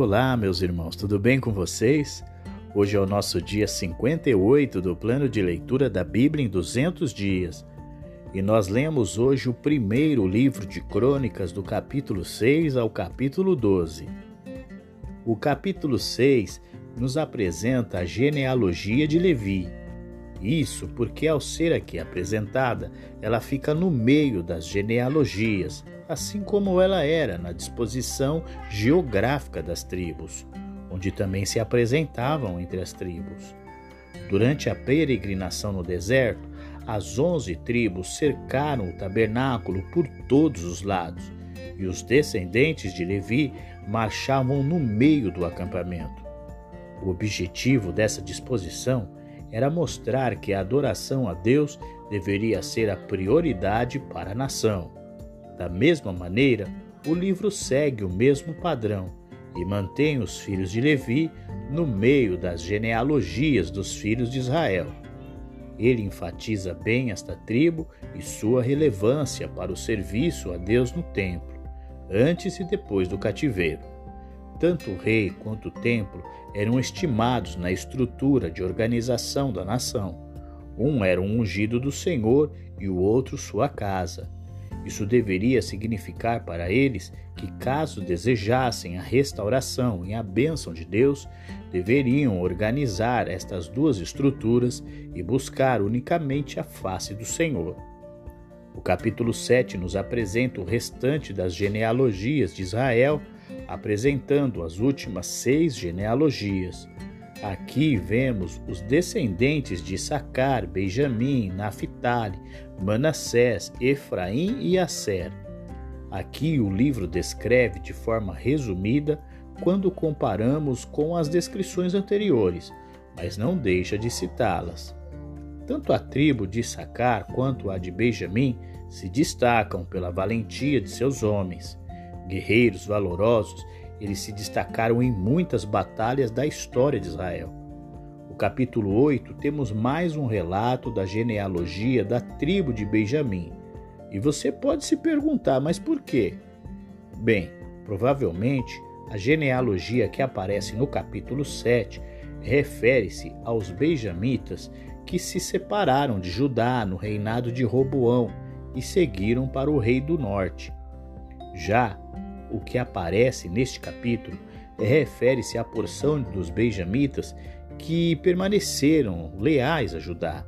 Olá, meus irmãos, tudo bem com vocês? Hoje é o nosso dia 58 do plano de leitura da Bíblia em 200 dias. E nós lemos hoje o primeiro livro de crônicas do capítulo 6 ao capítulo 12. O capítulo 6 nos apresenta a genealogia de Levi. Isso porque, ao ser aqui apresentada, ela fica no meio das genealogias, assim como ela era na disposição geográfica das tribos, onde também se apresentavam entre as tribos. Durante a peregrinação no deserto, as onze tribos cercaram o tabernáculo por todos os lados, e os descendentes de Levi marchavam no meio do acampamento. O objetivo dessa disposição era mostrar que a adoração a Deus deveria ser a prioridade para a nação. Da mesma maneira, o livro segue o mesmo padrão e mantém os filhos de Levi no meio das genealogias dos filhos de Israel. Ele enfatiza bem esta tribo e sua relevância para o serviço a Deus no templo, antes e depois do cativeiro. Tanto o rei quanto o templo eram estimados na estrutura de organização da nação. Um era um ungido do Senhor e o outro sua casa. Isso deveria significar para eles que, caso desejassem a restauração e a bênção de Deus, deveriam organizar estas duas estruturas e buscar unicamente a face do Senhor. O capítulo 7 nos apresenta o restante das genealogias de Israel, apresentando as últimas seis genealogias. Aqui vemos os descendentes de Sacar, Benjamim, Naphtali, Manassés, Efraim e Asser. Aqui o livro descreve de forma resumida quando comparamos com as descrições anteriores, mas não deixa de citá-las. Tanto a tribo de Sacar quanto a de Benjamim se destacam pela valentia de seus homens. Guerreiros valorosos eles se destacaram em muitas batalhas da história de Israel. No capítulo 8, temos mais um relato da genealogia da tribo de Benjamim. E você pode se perguntar, mas por quê? Bem, provavelmente a genealogia que aparece no capítulo 7 refere-se aos benjamitas que se separaram de Judá no reinado de Roboão e seguiram para o rei do norte. Já o que aparece neste capítulo refere-se à porção dos benjamitas que permaneceram leais a Judá.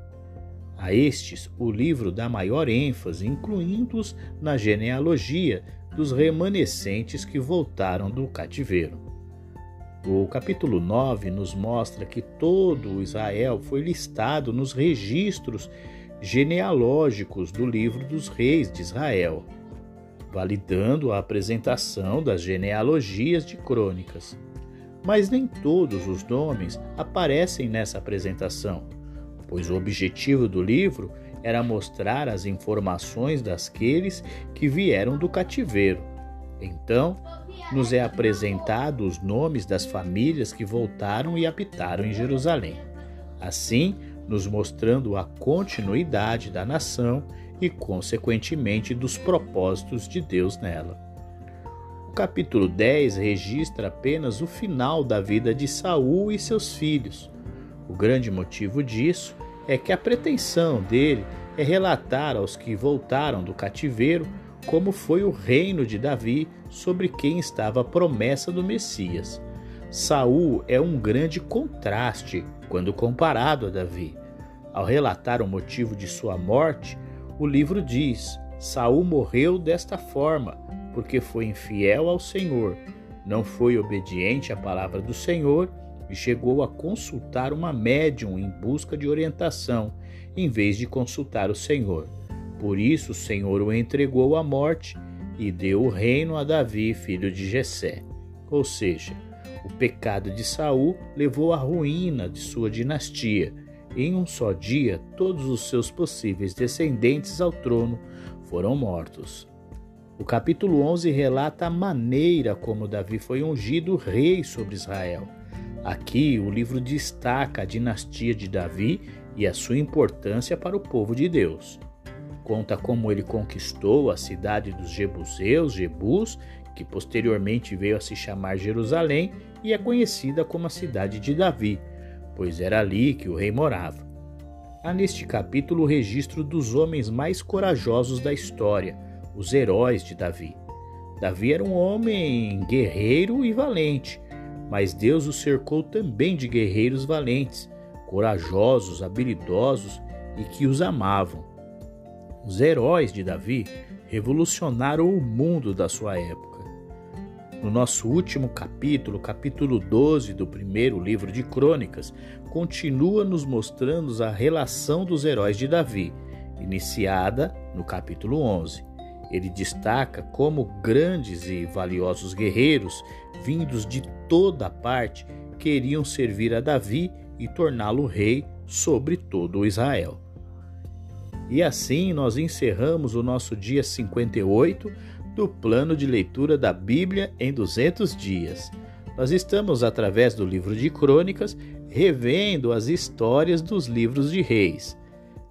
A estes, o livro dá maior ênfase, incluindo-os na genealogia dos remanescentes que voltaram do cativeiro. O capítulo 9 nos mostra que todo Israel foi listado nos registros genealógicos do livro dos reis de Israel validando a apresentação das genealogias de crônicas. Mas nem todos os nomes aparecem nessa apresentação, pois o objetivo do livro era mostrar as informações daqueles que vieram do cativeiro. Então, nos é apresentado os nomes das famílias que voltaram e habitaram em Jerusalém. Assim, nos mostrando a continuidade da nação e, consequentemente, dos propósitos de Deus nela. O capítulo 10 registra apenas o final da vida de Saul e seus filhos. O grande motivo disso é que a pretensão dele é relatar aos que voltaram do cativeiro como foi o reino de Davi sobre quem estava a promessa do Messias. Saul é um grande contraste quando comparado a Davi. Ao relatar o motivo de sua morte, o livro diz: Saul morreu desta forma, porque foi infiel ao Senhor, não foi obediente à palavra do Senhor e chegou a consultar uma médium em busca de orientação, em vez de consultar o Senhor. Por isso o Senhor o entregou à morte e deu o reino a Davi, filho de Jessé. Ou seja, o pecado de Saul levou à ruína de sua dinastia em um só dia, todos os seus possíveis descendentes ao trono foram mortos. O capítulo 11 relata a maneira como Davi foi ungido rei sobre Israel. Aqui, o livro destaca a dinastia de Davi e a sua importância para o povo de Deus. conta como ele conquistou a cidade dos Jebuseus, Jebus, que posteriormente veio a se chamar Jerusalém e é conhecida como a cidade de Davi, pois era ali que o rei morava. Há neste capítulo o registro dos homens mais corajosos da história, os heróis de Davi. Davi era um homem guerreiro e valente, mas Deus o cercou também de guerreiros valentes, corajosos, habilidosos e que os amavam. Os heróis de Davi revolucionaram o mundo da sua época. No nosso último capítulo, capítulo 12 do primeiro livro de Crônicas, continua nos mostrando a relação dos heróis de Davi, iniciada no capítulo 11. Ele destaca como grandes e valiosos guerreiros, vindos de toda parte, queriam servir a Davi e torná-lo rei sobre todo Israel. E assim nós encerramos o nosso dia 58 do plano de leitura da Bíblia em 200 dias. Nós estamos, através do livro de Crônicas, revendo as histórias dos livros de reis.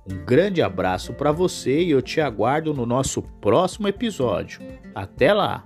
Um grande abraço para você e eu te aguardo no nosso próximo episódio. Até lá!